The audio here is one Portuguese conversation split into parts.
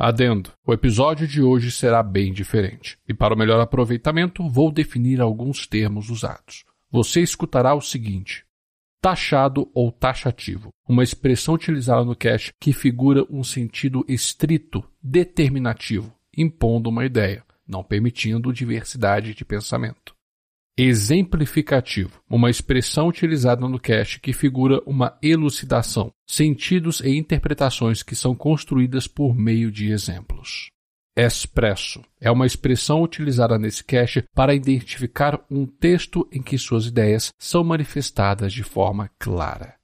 Adendo: o episódio de hoje será bem diferente, e para o melhor aproveitamento, vou definir alguns termos usados. Você escutará o seguinte: taxado ou taxativo, uma expressão utilizada no cache que figura um sentido estrito, determinativo, impondo uma ideia, não permitindo diversidade de pensamento. Exemplificativo, uma expressão utilizada no cache que figura uma elucidação, sentidos e interpretações que são construídas por meio de exemplos. Expresso é uma expressão utilizada nesse cache para identificar um texto em que suas ideias são manifestadas de forma clara.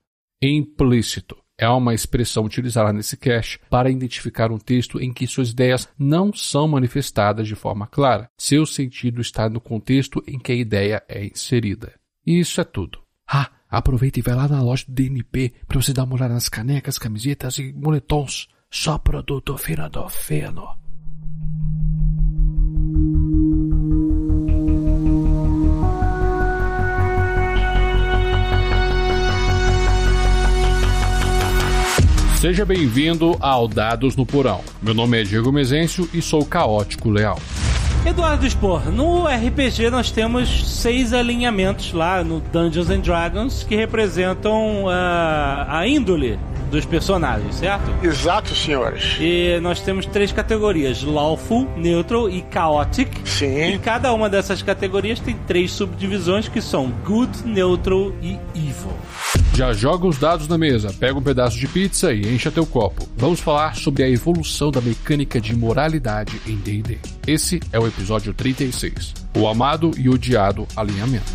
Implícito é uma expressão utilizada nesse cache para identificar um texto em que suas ideias não são manifestadas de forma clara. Seu sentido está no contexto em que a ideia é inserida. E isso é tudo. Ah, aproveita e vai lá na loja do DNP para você dar uma olhada nas canecas, camisetas e moletons. Só produto fino do. Seja bem-vindo ao Dados no Porão. Meu nome é Diego Mezencio e sou caótico leal. Eduardo Spor, no RPG nós temos seis alinhamentos lá no Dungeons and Dragons que representam uh, a índole dos personagens, certo? Exato, senhores. E nós temos três categorias: Lawful, Neutral e Chaotic. Sim. E cada uma dessas categorias tem três subdivisões que são Good, Neutral e Evil. Já joga os dados na mesa, pega um pedaço de pizza e encha teu copo. Vamos falar sobre a evolução da mecânica de moralidade em D&D. Esse é o episódio 36, o amado e odiado alinhamento.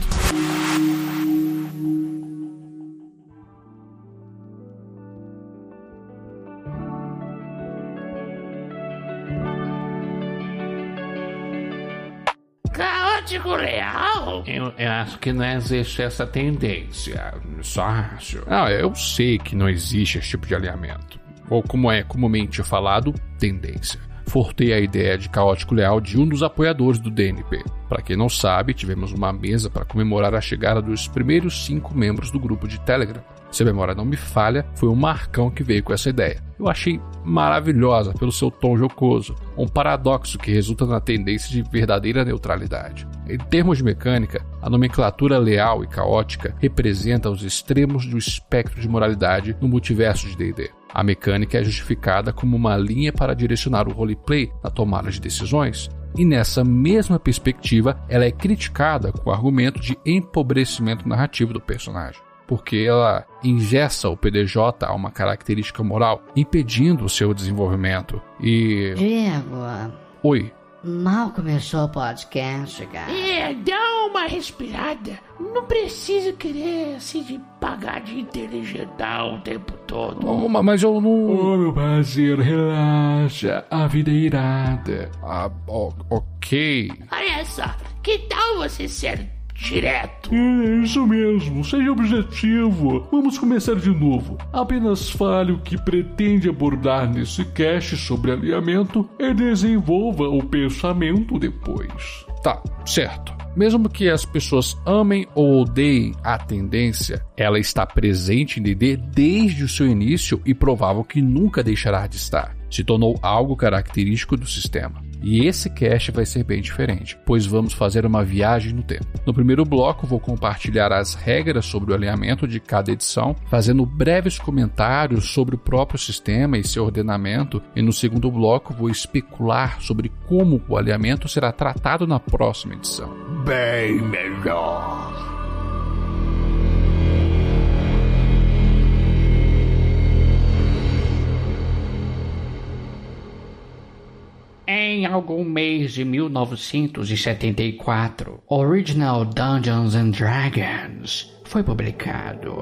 Caótico real? Eu, eu acho que não existe essa tendência. Só acho. Ah, eu sei que não existe esse tipo de alinhamento. Ou como é comumente falado, tendência. Fortei a ideia de caótico leal de um dos apoiadores do DNP. Para quem não sabe, tivemos uma mesa para comemorar a chegada dos primeiros cinco membros do grupo de Telegram. Se a memória não me falha, foi o Marcão que veio com essa ideia. Eu achei maravilhosa pelo seu tom jocoso, um paradoxo que resulta na tendência de verdadeira neutralidade. Em termos de mecânica, a nomenclatura leal e caótica representa os extremos do espectro de moralidade no multiverso de D&D. A mecânica é justificada como uma linha para direcionar o roleplay na tomada de decisões, e nessa mesma perspectiva, ela é criticada com o argumento de empobrecimento narrativo do personagem porque ela ingessa o PDJ a uma característica moral, impedindo o seu desenvolvimento. E. Diego. Oi. Mal começou o podcast, cara. É, dá uma respirada. Não precisa querer se de pagar de inteligental o tempo todo. Oh, mas eu não. Ô, oh, meu parceiro, relaxa. A vida é irada. Ah, ok. Olha só, que tal você ser direto. É isso mesmo, seja objetivo. Vamos começar de novo. Apenas fale o que pretende abordar nesse cast sobre alinhamento e desenvolva o pensamento depois. Tá, certo. Mesmo que as pessoas amem ou odeiem a tendência, ela está presente em DD desde o seu início e provável que nunca deixará de estar. Se tornou algo característico do sistema. E esse cast vai ser bem diferente, pois vamos fazer uma viagem no tempo. No primeiro bloco, vou compartilhar as regras sobre o alinhamento de cada edição, fazendo breves comentários sobre o próprio sistema e seu ordenamento, e no segundo bloco, vou especular sobre como o alinhamento será tratado na próxima edição. Bem melhor. Em algum mês de 1974, Original Dungeons and Dragons foi publicado.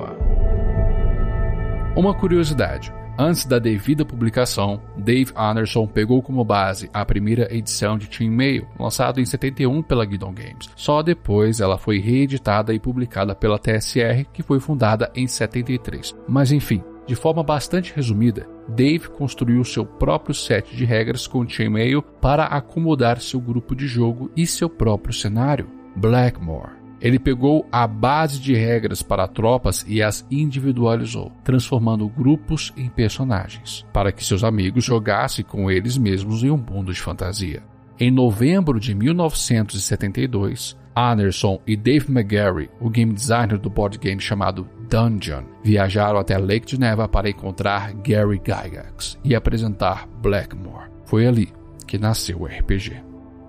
Uma curiosidade. Antes da devida publicação, Dave Anderson pegou como base a primeira edição de Team Mail, lançado em 71 pela Guidon Games. Só depois ela foi reeditada e publicada pela TSR, que foi fundada em 73. Mas enfim, de forma bastante resumida, Dave construiu seu próprio set de regras com Chainmail para acomodar seu grupo de jogo e seu próprio cenário, Blackmore. Ele pegou a base de regras para tropas e as individualizou, transformando grupos em personagens, para que seus amigos jogassem com eles mesmos em um mundo de fantasia. Em novembro de 1972, Anderson e Dave McGarry, o game designer do board game chamado Dungeon, viajaram até Lake Geneva para encontrar Gary Gygax e apresentar Blackmore. Foi ali que nasceu o RPG.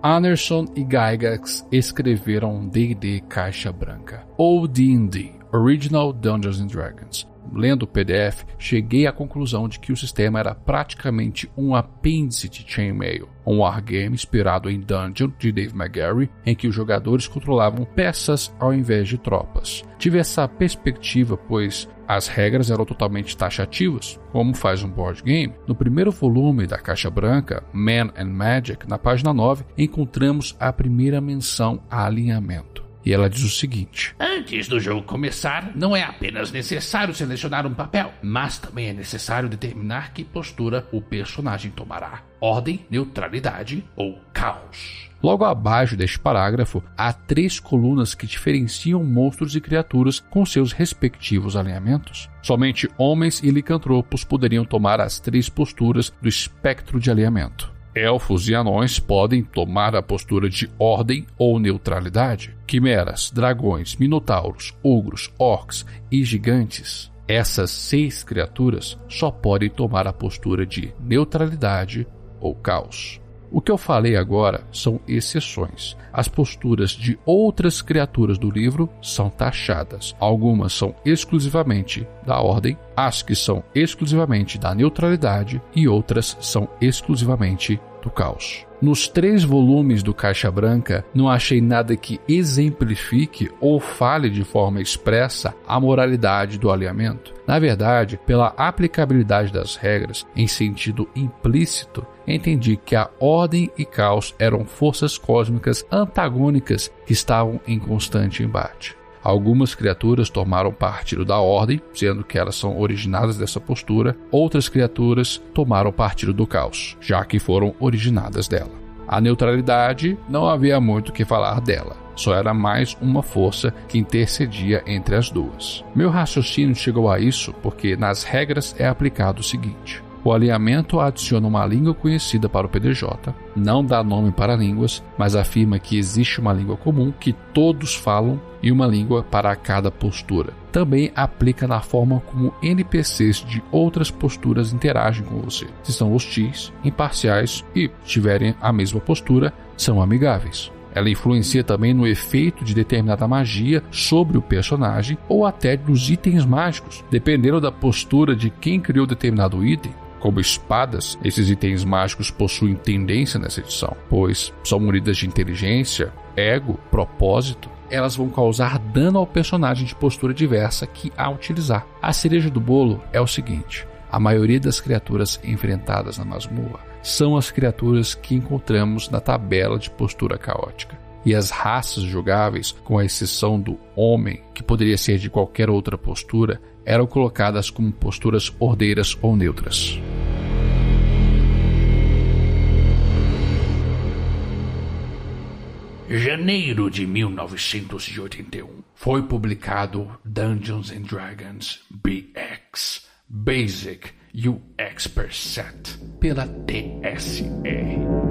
Anderson e Gygax escreveram D&D Caixa Branca, ou D&D, Original Dungeons and Dragons, lendo o PDF, cheguei à conclusão de que o sistema era praticamente um apêndice de Chainmail, um wargame inspirado em Dungeon de Dave McGarry, em que os jogadores controlavam peças ao invés de tropas. Tive essa perspectiva, pois as regras eram totalmente taxativas, como faz um board game. No primeiro volume da Caixa Branca, Man and Magic, na página 9, encontramos a primeira menção a alinhamento. E ela diz o seguinte: Antes do jogo começar, não é apenas necessário selecionar um papel, mas também é necessário determinar que postura o personagem tomará: ordem, neutralidade ou caos. Logo abaixo deste parágrafo, há três colunas que diferenciam monstros e criaturas com seus respectivos alinhamentos. Somente homens e licantropos poderiam tomar as três posturas do espectro de alinhamento. Elfos e anões podem tomar a postura de ordem ou neutralidade. Quimeras, dragões, minotauros, ogros, orcs e gigantes. Essas seis criaturas só podem tomar a postura de neutralidade ou caos. O que eu falei agora são exceções. As posturas de outras criaturas do livro são taxadas. Algumas são exclusivamente da ordem, as que são exclusivamente da neutralidade e outras são exclusivamente do caos. Nos três volumes do Caixa Branca, não achei nada que exemplifique ou fale de forma expressa a moralidade do alinhamento. Na verdade, pela aplicabilidade das regras em sentido implícito, entendi que a ordem e caos eram forças cósmicas antagônicas que estavam em constante embate. Algumas criaturas tomaram partido da ordem, sendo que elas são originadas dessa postura, outras criaturas tomaram partido do caos, já que foram originadas dela. A neutralidade não havia muito o que falar dela, só era mais uma força que intercedia entre as duas. Meu raciocínio chegou a isso porque nas regras é aplicado o seguinte: o alinhamento adiciona uma língua conhecida para o PDJ, não dá nome para línguas, mas afirma que existe uma língua comum que todos falam e uma língua para cada postura. Também aplica na forma como NPCs de outras posturas interagem com você. Se são hostis, imparciais e tiverem a mesma postura, são amigáveis. Ela influencia também no efeito de determinada magia sobre o personagem ou até dos itens mágicos, dependendo da postura de quem criou determinado item. Como espadas, esses itens mágicos possuem tendência nessa edição, pois são munidas de inteligência, ego, propósito. Elas vão causar dano ao personagem de postura diversa que a utilizar. A cereja do bolo é o seguinte: a maioria das criaturas enfrentadas na masmorra são as criaturas que encontramos na tabela de postura caótica. E as raças jogáveis, com a exceção do homem, que poderia ser de qualquer outra postura, eram colocadas como posturas ordeiras ou neutras. Janeiro de 1981 foi publicado Dungeons and Dragons BX Basic UX Set pela TSR.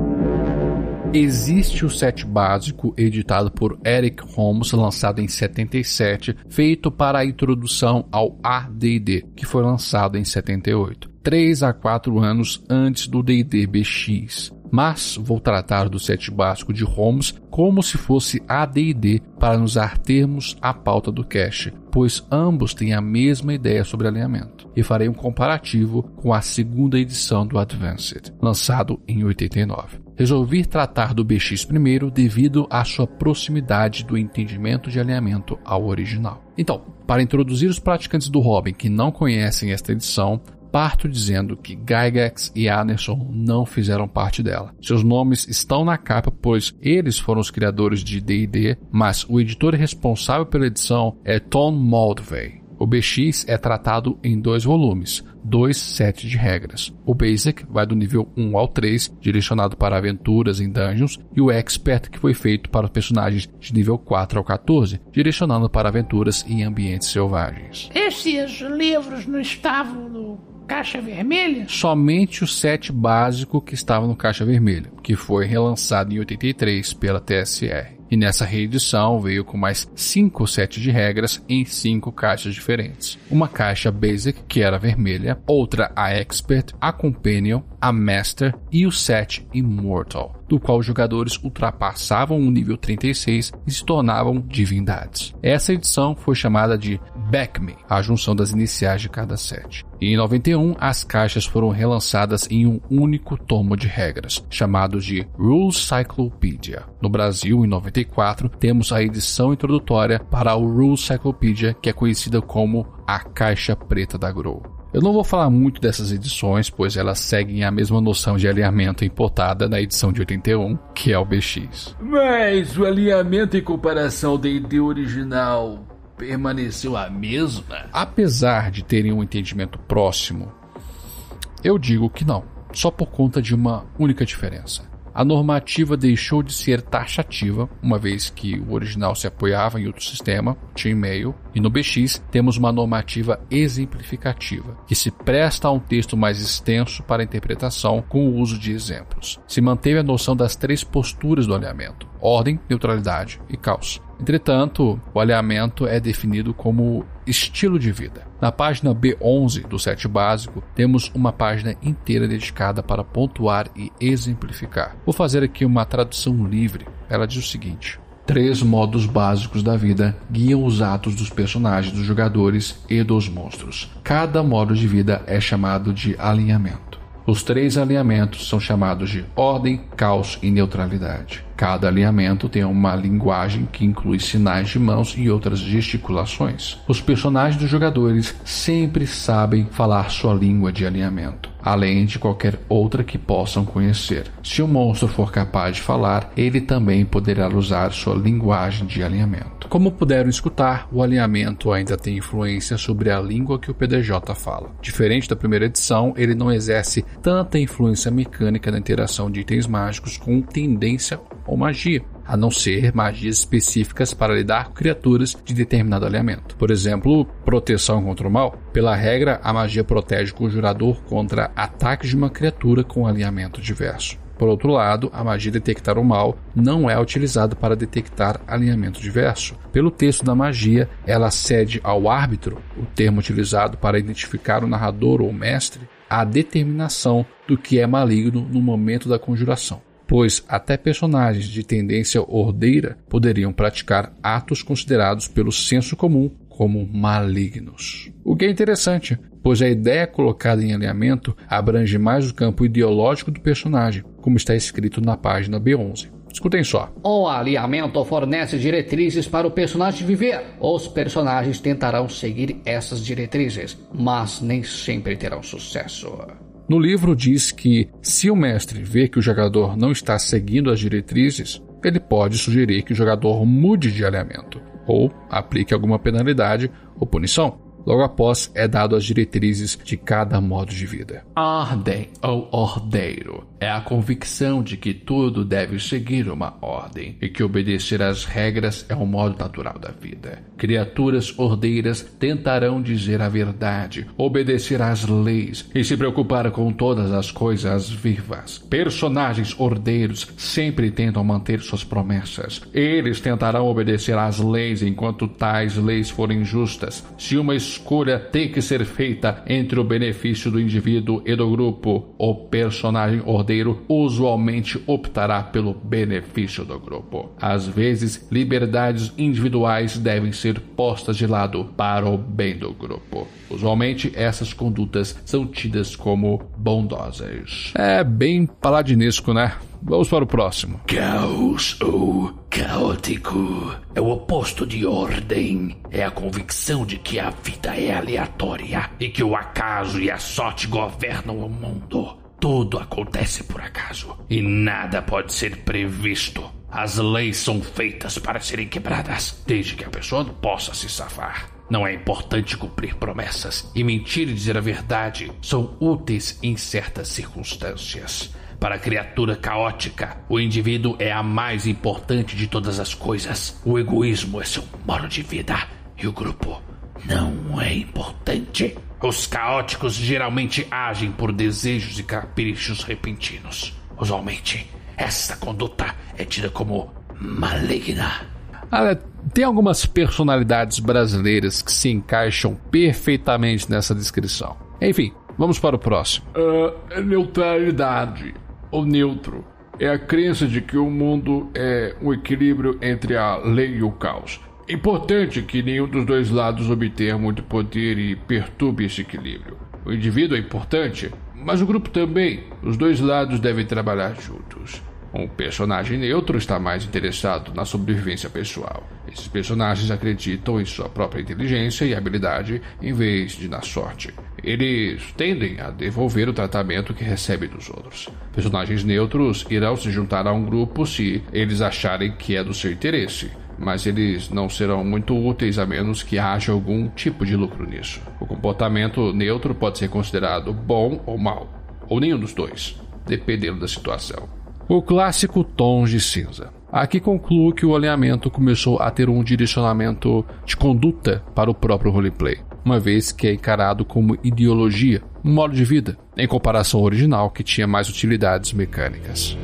Existe o set básico editado por Eric Holmes, lançado em 77, feito para a introdução ao AD&D, que foi lançado em 78, 3 a 4 anos antes do D&D BX. Mas vou tratar do set básico de Holmes como se fosse AD&D para nos artermos à pauta do cache, pois ambos têm a mesma ideia sobre alinhamento. E farei um comparativo com a segunda edição do Advanced, lançado em 89 resolvi tratar do BX primeiro devido à sua proximidade do entendimento de alinhamento ao original. Então, para introduzir os praticantes do Robin que não conhecem esta edição, parto dizendo que Gygax e Anderson não fizeram parte dela. Seus nomes estão na capa, pois eles foram os criadores de D&D, mas o editor responsável pela edição é Tom Moldvay. O BX é tratado em dois volumes, dois sets de regras. O Basic vai do nível 1 ao 3, direcionado para aventuras em dungeons, e o Expert, que foi feito para os personagens de nível 4 ao 14, direcionando para aventuras em ambientes selvagens. Esses livros não estavam no Caixa Vermelha? Somente o set básico que estava no Caixa Vermelha, que foi relançado em 83 pela TSR. E nessa reedição veio com mais cinco sets de regras em cinco caixas diferentes. Uma caixa Basic, que era vermelha, outra a Expert, a Companion, a Master e o set Immortal, do qual os jogadores ultrapassavam o nível 36 e se tornavam divindades. Essa edição foi chamada de Back Me, a junção das iniciais de cada set. Em 91, as caixas foram relançadas em um único tomo de regras, chamado de Rules Cyclopedia. No Brasil, em 94, temos a edição introdutória para o Rules Cyclopedia, que é conhecida como a Caixa Preta da Grow. Eu não vou falar muito dessas edições, pois elas seguem a mesma noção de alinhamento importada na edição de 81, que é o BX. Mas o alinhamento em comparação ao D&D original permaneceu a mesma? Apesar de terem um entendimento próximo, eu digo que não, só por conta de uma única diferença. A normativa deixou de ser taxativa, uma vez que o original se apoiava em outro sistema, chainmail, e no BX temos uma normativa exemplificativa, que se presta a um texto mais extenso para interpretação com o uso de exemplos. Se manteve a noção das três posturas do alinhamento: ordem, neutralidade e caos. Entretanto, o alinhamento é definido como estilo de vida. Na página B11 do set básico, temos uma página inteira dedicada para pontuar e exemplificar. Vou fazer aqui uma tradução livre. Ela diz o seguinte: Três modos básicos da vida guiam os atos dos personagens, dos jogadores e dos monstros. Cada modo de vida é chamado de alinhamento. Os três alinhamentos são chamados de ordem, caos e neutralidade. Cada alinhamento tem uma linguagem que inclui sinais de mãos e outras gesticulações. Os personagens dos jogadores sempre sabem falar sua língua de alinhamento, além de qualquer outra que possam conhecer. Se o monstro for capaz de falar, ele também poderá usar sua linguagem de alinhamento. Como puderam escutar, o alinhamento ainda tem influência sobre a língua que o PDJ fala. Diferente da primeira edição, ele não exerce tanta influência mecânica na interação de itens mágicos com tendência ou magia, a não ser magias específicas para lidar com criaturas de determinado alinhamento. Por exemplo, proteção contra o mal. Pela regra, a magia protege o conjurador contra ataques de uma criatura com alinhamento diverso. Por outro lado, a magia detectar o mal não é utilizada para detectar alinhamento diverso. Pelo texto da magia, ela cede ao árbitro, o termo utilizado para identificar o narrador ou mestre, a determinação do que é maligno no momento da conjuração pois até personagens de tendência ordeira poderiam praticar atos considerados pelo senso comum como malignos. O que é interessante, pois a ideia colocada em alinhamento abrange mais o campo ideológico do personagem, como está escrito na página B11. Escutem só. O alinhamento fornece diretrizes para o personagem viver. Os personagens tentarão seguir essas diretrizes, mas nem sempre terão sucesso. No livro diz que, se o mestre vê que o jogador não está seguindo as diretrizes, ele pode sugerir que o jogador mude de alinhamento ou aplique alguma penalidade ou punição. Logo após, é dado as diretrizes de cada modo de vida. Ordem ou ordeiro é a convicção de que tudo deve seguir uma ordem e que obedecer às regras é um modo natural da vida. Criaturas ordeiras tentarão dizer a verdade, obedecer às leis e se preocupar com todas as coisas vivas. Personagens ordeiros sempre tentam manter suas promessas. Eles tentarão obedecer às leis enquanto tais leis forem justas. Se uma escolha tem que ser feita entre o benefício do indivíduo e do grupo, o personagem ordeiro usualmente optará pelo benefício do grupo. Às vezes, liberdades individuais devem ser postas de lado para o bem do grupo. Usualmente, essas condutas são tidas como bondosas. É bem paladinesco, né? Vamos para o próximo. Caos ou caótico é o oposto de ordem. É a convicção de que a vida é aleatória e que o acaso e a sorte governam o mundo. Tudo acontece por acaso e nada pode ser previsto. As leis são feitas para serem quebradas, desde que a pessoa possa se safar. Não é importante cumprir promessas, e mentir e dizer a verdade são úteis em certas circunstâncias. Para a criatura caótica, o indivíduo é a mais importante de todas as coisas. O egoísmo é seu modo de vida e o grupo não é importante. Os caóticos geralmente agem por desejos e caprichos repentinos. Usualmente, essa conduta é tida como maligna. Olha, tem algumas personalidades brasileiras que se encaixam perfeitamente nessa descrição. Enfim, vamos para o próximo. Uh, neutralidade, ou neutro, é a crença de que o mundo é um equilíbrio entre a lei e o caos. Importante que nenhum dos dois lados obtenha muito poder e perturbe esse equilíbrio. O indivíduo é importante, mas o grupo também. Os dois lados devem trabalhar juntos. Um personagem neutro está mais interessado na sobrevivência pessoal. Esses personagens acreditam em sua própria inteligência e habilidade em vez de na sorte. Eles tendem a devolver o tratamento que recebem dos outros. Personagens neutros irão se juntar a um grupo se eles acharem que é do seu interesse mas eles não serão muito úteis a menos que haja algum tipo de lucro nisso. O comportamento neutro pode ser considerado bom ou mal, ou nenhum dos dois, dependendo da situação. O clássico tons de cinza. Aqui concluo que o alinhamento começou a ter um direcionamento de conduta para o próprio roleplay, uma vez que é encarado como ideologia, um modo de vida, em comparação ao original que tinha mais utilidades mecânicas.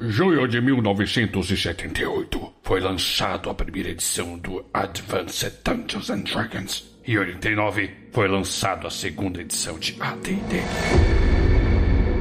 Junho de 1978 foi lançado a primeira edição do Advanced Dungeons and Dragons. Em 89 foi lançado a segunda edição de AD&D.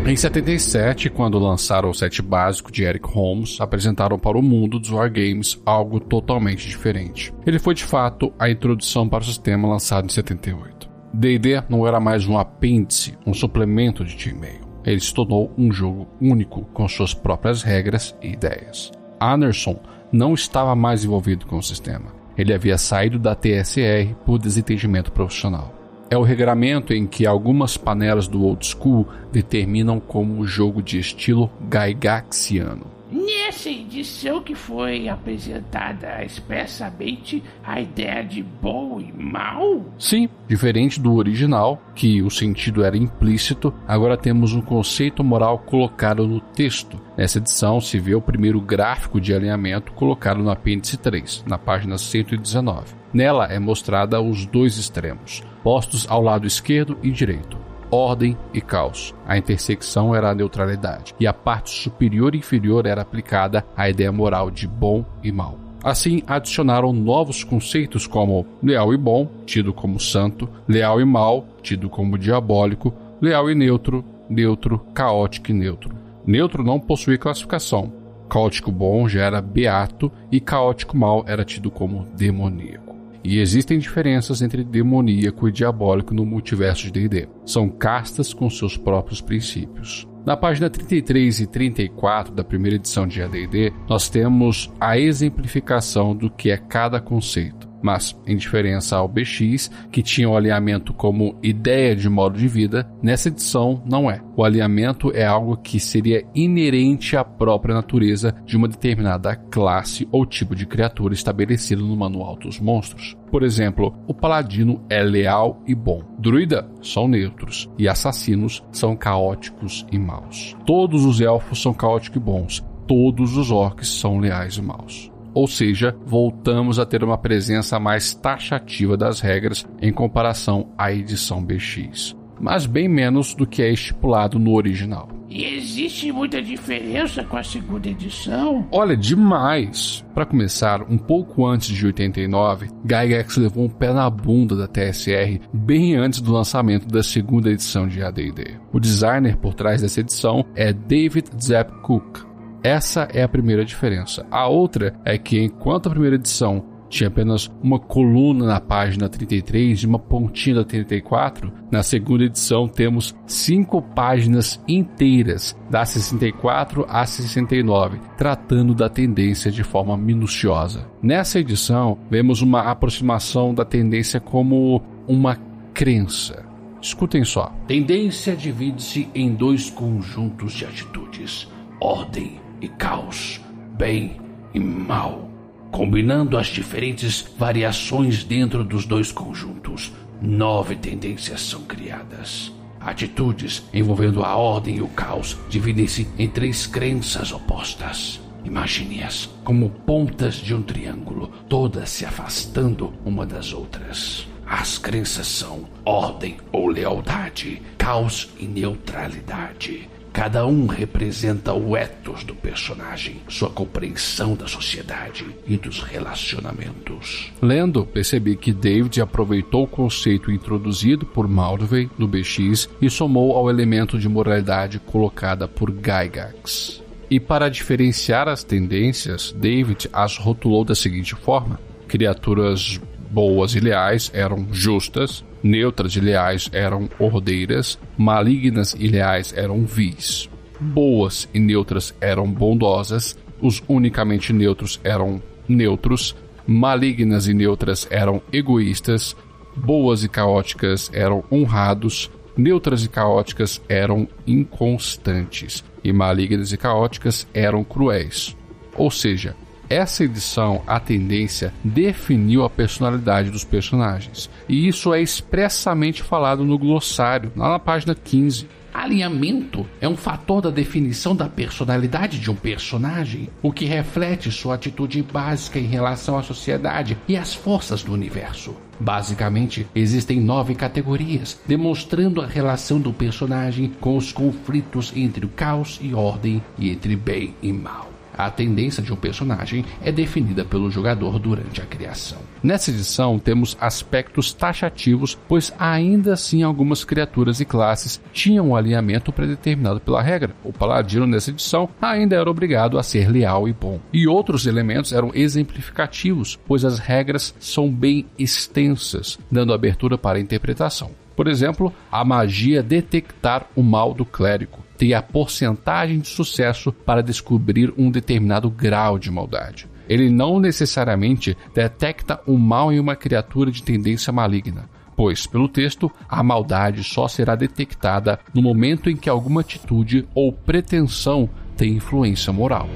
Em 77, quando lançaram o set básico de Eric Holmes, apresentaram para o mundo dos wargames algo totalmente diferente. Ele foi de fato a introdução para o sistema lançado em 78. D&D não era mais um apêndice, um suplemento de Team Mail ele se tornou um jogo único com suas próprias regras e ideias. Anderson não estava mais envolvido com o sistema. Ele havia saído da TSR por desentendimento profissional. É o regramento em que algumas panelas do old school determinam como o jogo de estilo Gygaxiano. Nessa edição que foi apresentada expressamente a ideia de bom e mal? Sim, diferente do original, que o sentido era implícito, agora temos um conceito moral colocado no texto. Nessa edição se vê o primeiro gráfico de alinhamento colocado no apêndice 3, na página 119. Nela é mostrada os dois extremos, postos ao lado esquerdo e direito ordem e caos. A intersecção era a neutralidade, e a parte superior e inferior era aplicada à ideia moral de bom e mal. Assim, adicionaram novos conceitos como leal e bom, tido como santo, leal e mal, tido como diabólico, leal e neutro, neutro, caótico e neutro. Neutro não possui classificação. Caótico bom já era beato e caótico mal era tido como demoníaco. E existem diferenças entre demoníaco e diabólico no multiverso de D&D. São castas com seus próprios princípios. Na página 33 e 34 da primeira edição de AD&D, nós temos a exemplificação do que é cada conceito. Mas, em diferença ao BX, que tinha o alinhamento como ideia de modo de vida, nessa edição não é. O alinhamento é algo que seria inerente à própria natureza de uma determinada classe ou tipo de criatura estabelecido no manual dos monstros. Por exemplo, o paladino é leal e bom, druida são neutros e assassinos são caóticos e maus. Todos os elfos são caóticos e bons, todos os orcs são leais e maus. Ou seja, voltamos a ter uma presença mais taxativa das regras em comparação à edição BX, mas bem menos do que é estipulado no original. E existe muita diferença com a segunda edição? Olha, demais! Para começar, um pouco antes de 89, Gygax levou um pé na bunda da TSR bem antes do lançamento da segunda edição de AD&D. O designer por trás dessa edição é David Zepp Cook, essa é a primeira diferença. A outra é que, enquanto a primeira edição tinha apenas uma coluna na página 33 e uma pontinha da 34, na segunda edição temos cinco páginas inteiras, da 64 a 69, tratando da tendência de forma minuciosa. Nessa edição, vemos uma aproximação da tendência como uma crença. Escutem só. Tendência divide-se em dois conjuntos de atitudes: ordem e caos, bem e mal. Combinando as diferentes variações dentro dos dois conjuntos, nove tendências são criadas. Atitudes envolvendo a ordem e o caos dividem-se em três crenças opostas. Imagine-as como pontas de um triângulo, todas se afastando uma das outras. As crenças são ordem ou lealdade, caos e neutralidade. Cada um representa o ethos do personagem, sua compreensão da sociedade e dos relacionamentos. Lendo, percebi que David aproveitou o conceito introduzido por Maldvey no BX e somou ao elemento de moralidade colocada por Gygax. E para diferenciar as tendências, David as rotulou da seguinte forma: criaturas boas e leais eram justas, neutras e leais eram ordeiras, malignas e leais eram vis. Boas e neutras eram bondosas, os unicamente neutros eram neutros, malignas e neutras eram egoístas, boas e caóticas eram honrados, neutras e caóticas eram inconstantes, e malignas e caóticas eram cruéis. Ou seja, essa edição, a tendência, definiu a personalidade dos personagens. E isso é expressamente falado no glossário, lá na página 15. Alinhamento é um fator da definição da personalidade de um personagem, o que reflete sua atitude básica em relação à sociedade e às forças do universo. Basicamente, existem nove categorias, demonstrando a relação do personagem com os conflitos entre o caos e ordem e entre bem e mal. A tendência de um personagem é definida pelo jogador durante a criação. Nessa edição, temos aspectos taxativos, pois ainda assim algumas criaturas e classes tinham um alinhamento predeterminado pela regra. O paladino, nessa edição, ainda era obrigado a ser leal e bom. E outros elementos eram exemplificativos, pois as regras são bem extensas, dando abertura para interpretação. Por exemplo, a magia detectar o mal do clérigo tem a porcentagem de sucesso para descobrir um determinado grau de maldade. Ele não necessariamente detecta o mal em uma criatura de tendência maligna, pois, pelo texto, a maldade só será detectada no momento em que alguma atitude ou pretensão tem influência moral.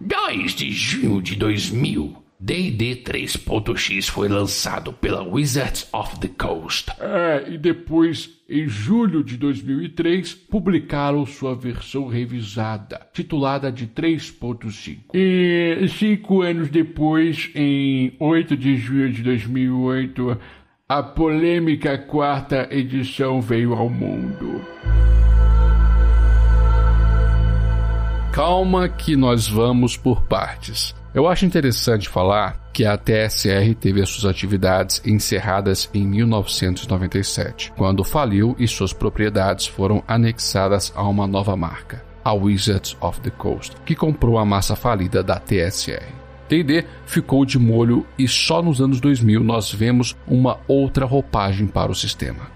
2 de junho de 2000, D&D 3.x foi lançado pela Wizards of the Coast. É, e depois, em julho de 2003, publicaram sua versão revisada, titulada de 3.5. E cinco anos depois, em 8 de julho de 2008, a polêmica quarta edição veio ao mundo. Calma que nós vamos por partes. Eu acho interessante falar que a TSR teve as suas atividades encerradas em 1997, quando faliu e suas propriedades foram anexadas a uma nova marca, a Wizards of the Coast, que comprou a massa falida da TSR. D&D ficou de molho e só nos anos 2000 nós vemos uma outra roupagem para o sistema,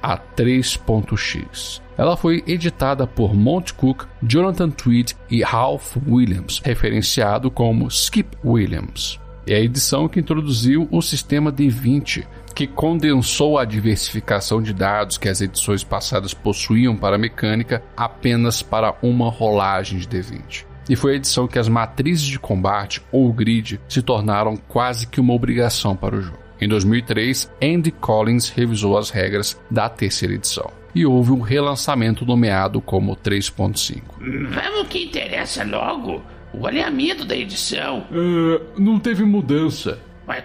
a 3.x. Ela foi editada por Monty Cook, Jonathan Tweed e Ralph Williams, referenciado como Skip Williams. É a edição que introduziu o sistema D20, que condensou a diversificação de dados que as edições passadas possuíam para a mecânica apenas para uma rolagem de D20 e foi a edição que as matrizes de combate ou grid se tornaram quase que uma obrigação para o jogo. Em 2003, Andy Collins revisou as regras da terceira edição e houve um relançamento nomeado como 3.5. Vamos que interessa logo. O alinhamento da edição. Uh, não teve mudança. Ué,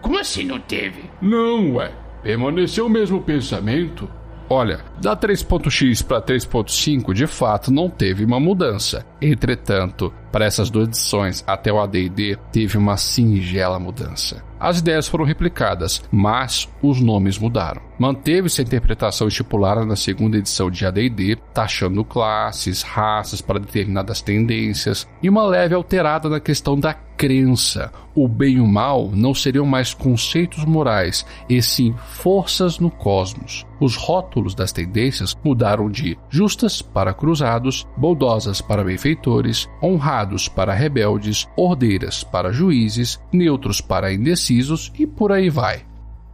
como assim não teve? Não, ué. Permaneceu o mesmo pensamento. Olha, da 3.x para 3.5 de fato não teve uma mudança. Entretanto, para essas duas edições até o AD&D teve uma singela mudança. As ideias foram replicadas, mas os nomes mudaram. Manteve-se a interpretação estipulada na segunda edição de AD&D, taxando classes, raças para determinadas tendências, e uma leve alterada na questão da crença. O bem e o mal não seriam mais conceitos morais, e sim forças no cosmos. Os rótulos das tendências mudaram de justas para cruzados, bondosas para benfeitores, honrados para rebeldes, ordeiras para juízes, neutros para indecisos e por aí vai.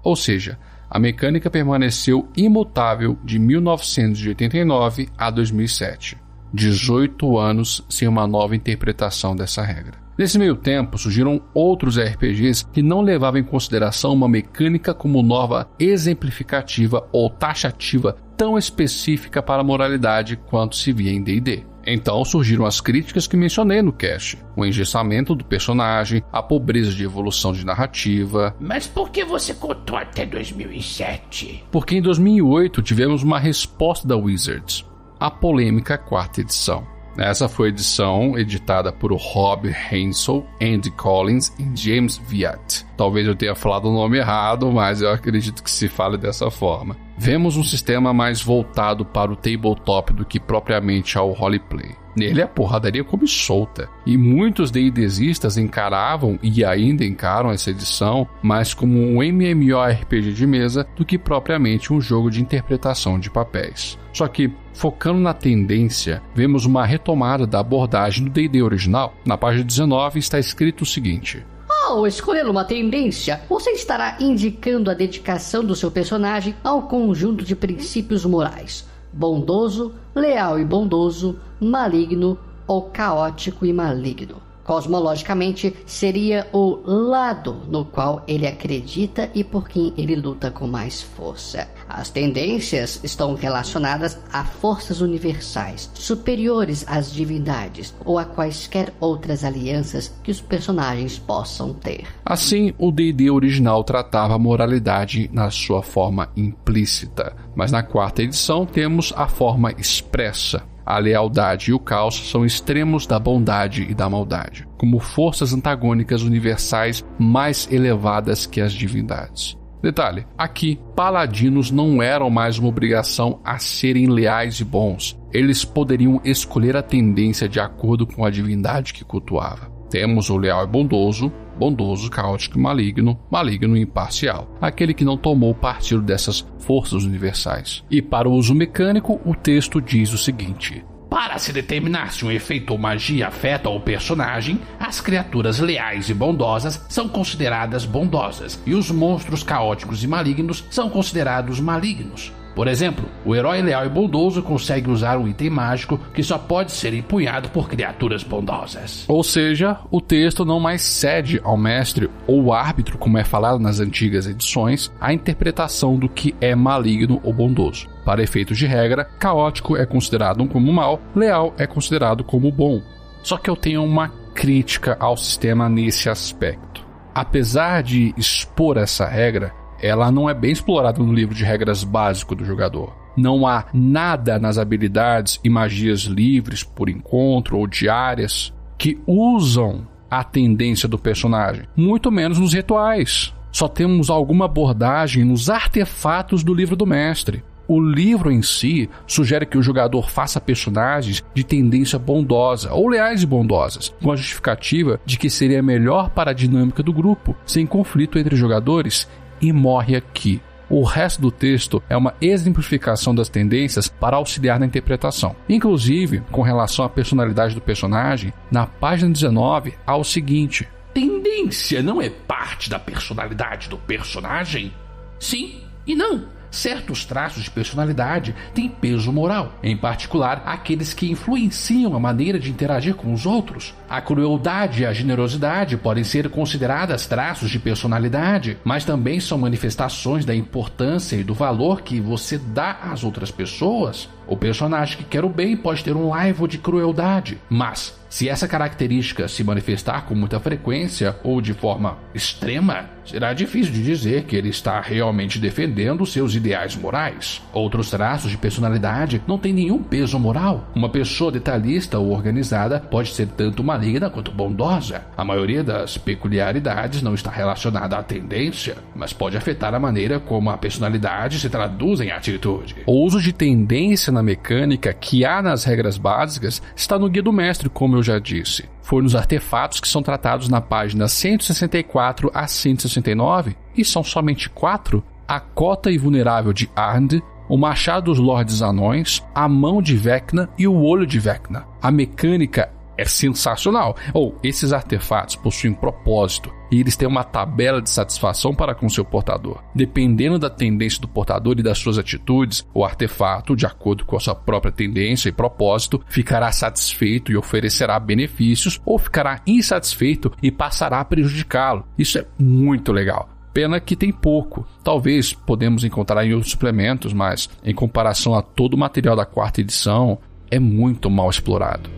Ou seja, A mecânica permaneceu imutável de 1989 a 2007. 18 anos sem uma nova interpretação dessa regra. Nesse meio tempo, surgiram outros RPGs que não levavam em consideração uma mecânica como nova exemplificativa ou taxativa tão específica para a moralidade quanto se via em D&D. Então surgiram as críticas que mencionei no cast: o engessamento do personagem, a pobreza de evolução de narrativa. Mas por que você contou até 2007? Porque em 2008 tivemos uma resposta da Wizards, a polêmica quarta edição. Essa foi a edição editada por Rob Hensel, Andy Collins e James Viat. Talvez eu tenha falado o nome errado, mas eu acredito que se fale dessa forma. Vemos um sistema mais voltado para o tabletop do que propriamente ao roleplay. Nele a porradaria come solta, e muitos D&Dzistas encaravam e ainda encaram essa edição mais como um MMORPG de mesa do que propriamente um jogo de interpretação de papéis. Só que, focando na tendência, vemos uma retomada da abordagem do D&D original. Na página 19 está escrito o seguinte: ao escolher uma tendência, você estará indicando a dedicação do seu personagem ao conjunto de princípios morais: bondoso, leal e bondoso, maligno ou caótico e maligno. Cosmologicamente, seria o lado no qual ele acredita e por quem ele luta com mais força. As tendências estão relacionadas a forças universais, superiores às divindades ou a quaisquer outras alianças que os personagens possam ter. Assim, o D&D original tratava a moralidade na sua forma implícita, mas na quarta edição temos a forma expressa, a lealdade e o caos são extremos da bondade e da maldade, como forças antagônicas universais mais elevadas que as divindades. Detalhe: aqui, paladinos não eram mais uma obrigação a serem leais e bons. Eles poderiam escolher a tendência de acordo com a divindade que cultuava. Temos o leal e bondoso, bondoso, caótico e maligno, maligno e imparcial, aquele que não tomou partido dessas forças universais. E para o uso mecânico, o texto diz o seguinte: para se determinar se um efeito ou magia afeta o personagem, as criaturas leais e bondosas são consideradas bondosas e os monstros caóticos e malignos são considerados malignos. Por exemplo, o herói leal e bondoso consegue usar um item mágico que só pode ser empunhado por criaturas bondosas. Ou seja, o texto não mais cede ao mestre ou árbitro, como é falado nas antigas edições, a interpretação do que é maligno ou bondoso. Para efeitos de regra, caótico é considerado como mal, leal é considerado como bom. Só que eu tenho uma crítica ao sistema nesse aspecto. Apesar de expor essa regra, ela não é bem explorada no livro de regras básico do jogador. Não há nada nas habilidades e magias livres por encontro ou diárias que usam a tendência do personagem, muito menos nos rituais. Só temos alguma abordagem nos artefatos do livro do mestre. O livro em si sugere que o jogador faça personagens de tendência bondosa ou leais e bondosas, com a justificativa de que seria melhor para a dinâmica do grupo, sem conflito entre jogadores e morre aqui. O resto do texto é uma exemplificação das tendências para auxiliar na interpretação. Inclusive, com relação à personalidade do personagem, na página 19 há o seguinte: Tendência não é parte da personalidade do personagem? Sim e não certos traços de personalidade têm peso moral, em particular aqueles que influenciam a maneira de interagir com os outros. A crueldade e a generosidade podem ser consideradas traços de personalidade, mas também são manifestações da importância e do valor que você dá às outras pessoas. O personagem que quer o bem pode ter um laivo de crueldade, mas se essa característica se manifestar com muita frequência ou de forma extrema, será difícil de dizer que ele está realmente defendendo seus ideais morais. Outros traços de personalidade não têm nenhum peso moral. Uma pessoa detalhista ou organizada pode ser tanto maligna quanto bondosa. A maioria das peculiaridades não está relacionada à tendência, mas pode afetar a maneira como a personalidade se traduz em atitude. O uso de tendência na mecânica que há nas regras básicas está no guia do mestre, como eu eu já disse, foi nos artefatos que são tratados na página 164 a 169, e são somente quatro: a cota invulnerável de Arnd, o machado dos Lordes Anões, a mão de Vecna e o olho de Vecna. A mecânica é sensacional. Ou esses artefatos possuem propósito e eles têm uma tabela de satisfação para com seu portador. Dependendo da tendência do portador e das suas atitudes, o artefato, de acordo com a sua própria tendência e propósito, ficará satisfeito e oferecerá benefícios ou ficará insatisfeito e passará a prejudicá-lo. Isso é muito legal. Pena que tem pouco. Talvez podemos encontrar em outros suplementos, mas em comparação a todo o material da quarta edição, é muito mal explorado.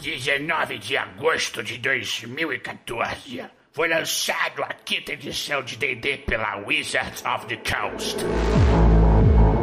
19 de agosto de 2014 foi lançado a quinta edição de D&D pela Wizards of the Coast.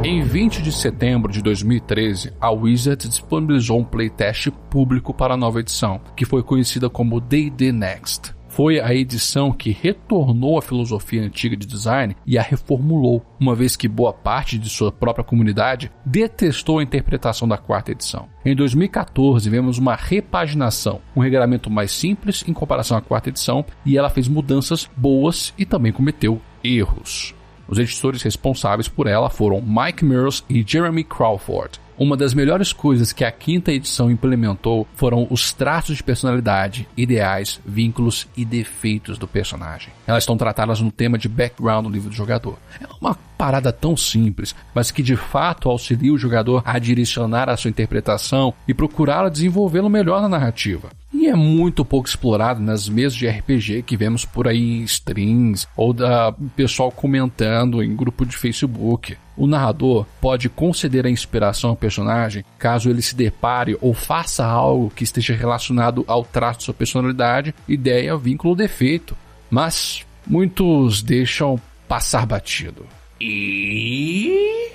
Em 20 de setembro de 2013, a Wizards disponibilizou um playtest público para a nova edição, que foi conhecida como D&D Next foi a edição que retornou à filosofia antiga de design e a reformulou, uma vez que boa parte de sua própria comunidade detestou a interpretação da quarta edição. Em 2014, vemos uma repaginação, um regramento mais simples em comparação à quarta edição, e ela fez mudanças boas e também cometeu erros. Os editores responsáveis por ela foram Mike Mears e Jeremy Crawford. Uma das melhores coisas que a quinta edição implementou foram os traços de personalidade, ideais, vínculos e defeitos do personagem. Elas estão tratadas no tema de background do livro do jogador. É uma parada tão simples, mas que de fato auxilia o jogador a direcionar a sua interpretação e procurar desenvolvê-lo melhor na narrativa. E é muito pouco explorado nas mesas de RPG que vemos por aí em streams ou da pessoal comentando em grupo de Facebook. O narrador pode conceder a inspiração ao personagem caso ele se depare ou faça algo que esteja relacionado ao traço de sua personalidade, ideia, vínculo ou defeito. Mas muitos deixam passar batido. E.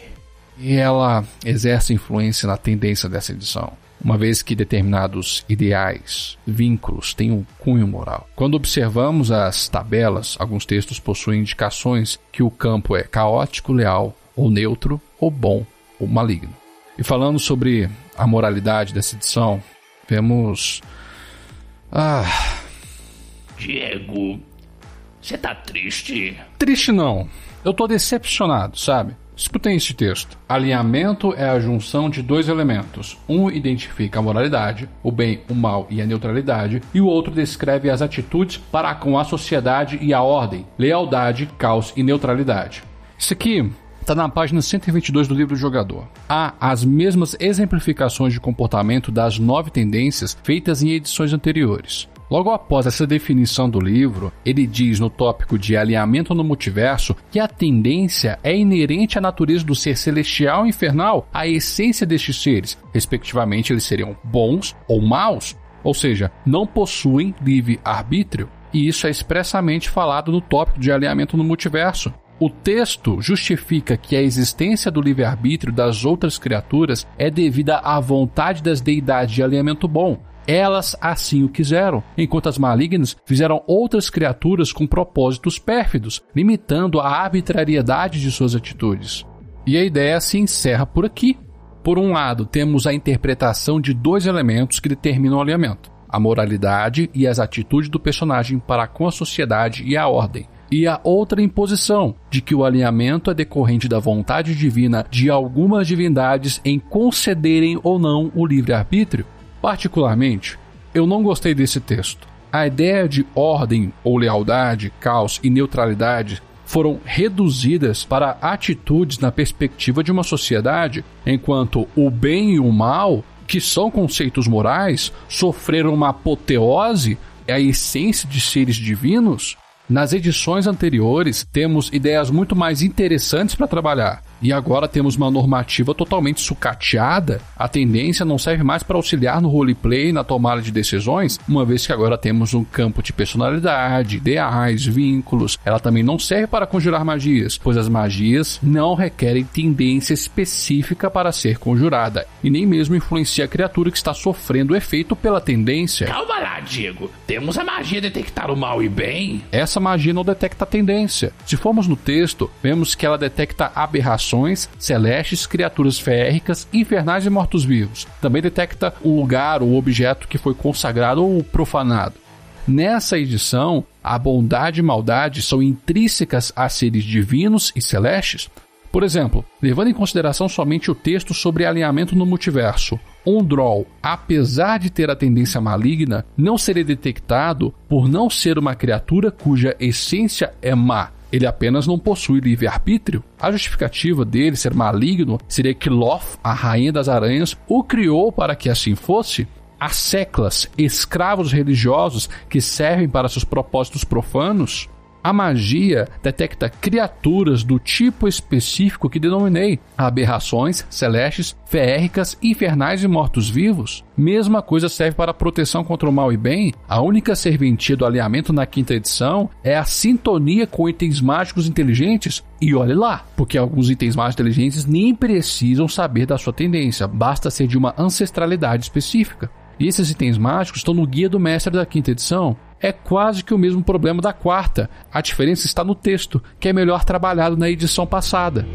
E ela exerce influência na tendência dessa edição uma vez que determinados ideais, vínculos têm um cunho moral. Quando observamos as tabelas, alguns textos possuem indicações que o campo é caótico, leal, ou neutro, ou bom, ou maligno. E falando sobre a moralidade dessa edição, vemos. Ah. Diego, você tá triste? Triste não. Eu tô decepcionado, sabe? Escutem este texto. Alinhamento é a junção de dois elementos. Um identifica a moralidade, o bem, o mal e a neutralidade, e o outro descreve as atitudes para com a sociedade e a ordem, lealdade, caos e neutralidade. Isso aqui está na página 122 do livro do jogador. Há as mesmas exemplificações de comportamento das nove tendências feitas em edições anteriores. Logo após essa definição do livro, ele diz no tópico de alinhamento no multiverso que a tendência é inerente à natureza do ser celestial e infernal, à essência destes seres. Respectivamente, eles seriam bons ou maus, ou seja, não possuem livre arbítrio. E isso é expressamente falado no tópico de alinhamento no multiverso. O texto justifica que a existência do livre-arbítrio das outras criaturas é devida à vontade das deidades de alinhamento bom, elas assim o quiseram, enquanto as malignas fizeram outras criaturas com propósitos pérfidos, limitando a arbitrariedade de suas atitudes. E a ideia se encerra por aqui. Por um lado, temos a interpretação de dois elementos que determinam o alinhamento: a moralidade e as atitudes do personagem para com a sociedade e a ordem. E a outra imposição, de que o alinhamento é decorrente da vontade divina de algumas divindades em concederem ou não o livre-arbítrio. Particularmente, eu não gostei desse texto. A ideia de ordem ou lealdade, caos e neutralidade foram reduzidas para atitudes na perspectiva de uma sociedade, enquanto o bem e o mal, que são conceitos morais, sofreram uma apoteose, a essência de seres divinos. Nas edições anteriores, temos ideias muito mais interessantes para trabalhar e agora temos uma normativa totalmente sucateada, a tendência não serve mais para auxiliar no roleplay na tomada de decisões, uma vez que agora temos um campo de personalidade, ideais, vínculos. Ela também não serve para conjurar magias, pois as magias não requerem tendência específica para ser conjurada e nem mesmo influencia a criatura que está sofrendo o efeito pela tendência. Calma lá, Diego. Temos a magia detectar o mal e bem. Essa magia não detecta a tendência. Se formos no texto, vemos que ela detecta aberrações celestes, criaturas férricas, infernais e mortos-vivos. Também detecta o lugar ou objeto que foi consagrado ou profanado. Nessa edição, a bondade e maldade são intrínsecas a seres divinos e celestes. Por exemplo, levando em consideração somente o texto sobre alinhamento no multiverso, Droll, apesar de ter a tendência maligna, não seria detectado por não ser uma criatura cuja essência é má. Ele apenas não possui livre-arbítrio. A justificativa dele ser maligno seria que Loth, a rainha das aranhas, o criou para que assim fosse. As seclas, escravos religiosos que servem para seus propósitos profanos, a magia detecta criaturas do tipo específico que denominei: aberrações, celestes, feéricas, infernais e mortos-vivos. Mesma coisa serve para proteção contra o mal e bem. A única serventia do alinhamento na quinta edição é a sintonia com itens mágicos inteligentes. E olhe lá, porque alguns itens mágicos inteligentes nem precisam saber da sua tendência, basta ser de uma ancestralidade específica. E esses itens mágicos estão no guia do mestre da quinta edição é quase que o mesmo problema da quarta. A diferença está no texto, que é melhor trabalhado na edição passada.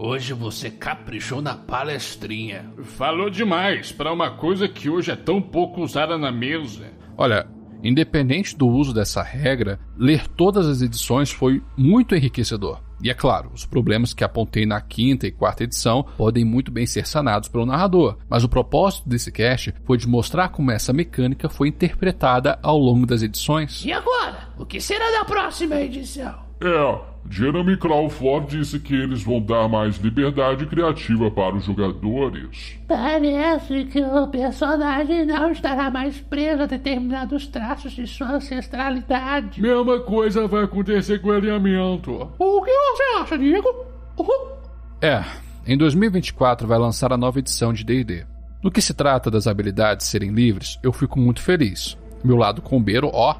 Hoje você caprichou na palestrinha. Falou demais para uma coisa que hoje é tão pouco usada na mesa. Olha, independente do uso dessa regra, ler todas as edições foi muito enriquecedor. E é claro, os problemas que apontei na quinta e quarta edição podem muito bem ser sanados pelo narrador, mas o propósito desse cast foi de mostrar como essa mecânica foi interpretada ao longo das edições. E agora? O que será da próxima edição? É, Jeremy Crawford disse que eles vão dar mais liberdade criativa para os jogadores. Parece que o personagem não estará mais preso a determinados traços de sua ancestralidade. Mesma coisa vai acontecer com o alinhamento. O que você acha, Diego? Uhum. É, em 2024 vai lançar a nova edição de D&D. No que se trata das habilidades serem livres, eu fico muito feliz. Meu lado combeiro, ó,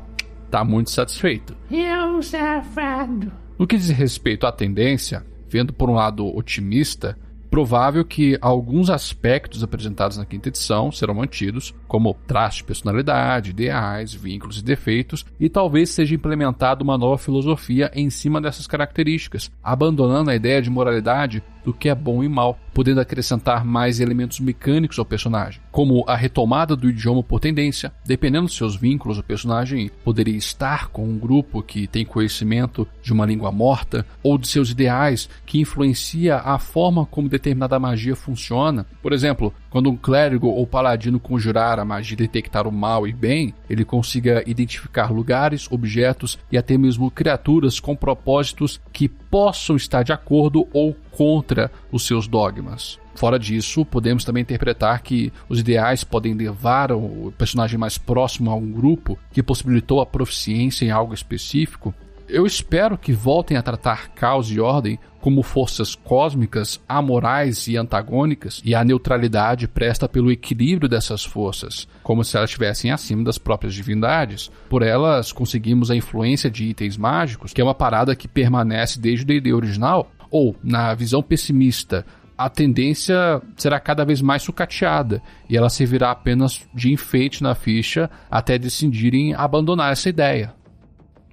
tá muito satisfeito. É um safado. No que diz respeito à tendência, vendo por um lado otimista, provável que alguns aspectos apresentados na quinta edição serão mantidos, como traços de personalidade, ideais, vínculos e defeitos, e talvez seja implementada uma nova filosofia em cima dessas características, abandonando a ideia de moralidade do que é bom e mal, podendo acrescentar mais elementos mecânicos ao personagem, como a retomada do idioma por tendência. Dependendo dos seus vínculos, o personagem poderia estar com um grupo que tem conhecimento de uma língua morta, ou de seus ideais, que influencia a forma como determinada magia funciona. Por exemplo, quando um clérigo ou paladino conjurar a magia e detectar o mal e bem, ele consiga identificar lugares, objetos e até mesmo criaturas com propósitos que possam estar de acordo ou contra os seus dogmas. Fora disso, podemos também interpretar que os ideais podem levar o personagem mais próximo a um grupo que possibilitou a proficiência em algo específico eu espero que voltem a tratar caos e ordem como forças cósmicas, amorais e antagônicas, e a neutralidade presta pelo equilíbrio dessas forças, como se elas estivessem acima das próprias divindades. Por elas, conseguimos a influência de itens mágicos, que é uma parada que permanece desde o D&D original, ou, na visão pessimista, a tendência será cada vez mais sucateada e ela servirá apenas de enfeite na ficha até decidirem abandonar essa ideia.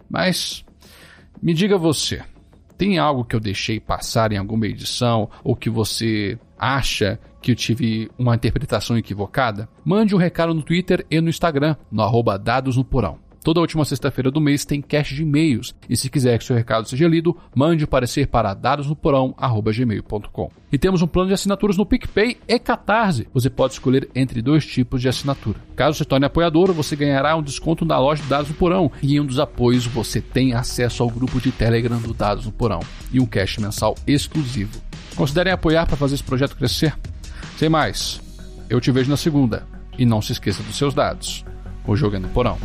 Mas me diga você, tem algo que eu deixei passar em alguma edição ou que você acha que eu tive uma interpretação equivocada? Mande um recado no Twitter e no Instagram, no arroba dados no porão. Toda última sexta-feira do mês tem cache de e-mails. E se quiser que seu recado seja lido, mande o parecer para dadosnoporão.gmail.com. E temos um plano de assinaturas no PicPay e Catarse. Você pode escolher entre dois tipos de assinatura. Caso se torne apoiador, você ganhará um desconto na loja de Dados no Porão. E em um dos apoios você tem acesso ao grupo de Telegram do Dados no Porão e um cache mensal exclusivo. Considerem apoiar para fazer esse projeto crescer. Sem mais, eu te vejo na segunda. E não se esqueça dos seus dados. O jogo é no Porão.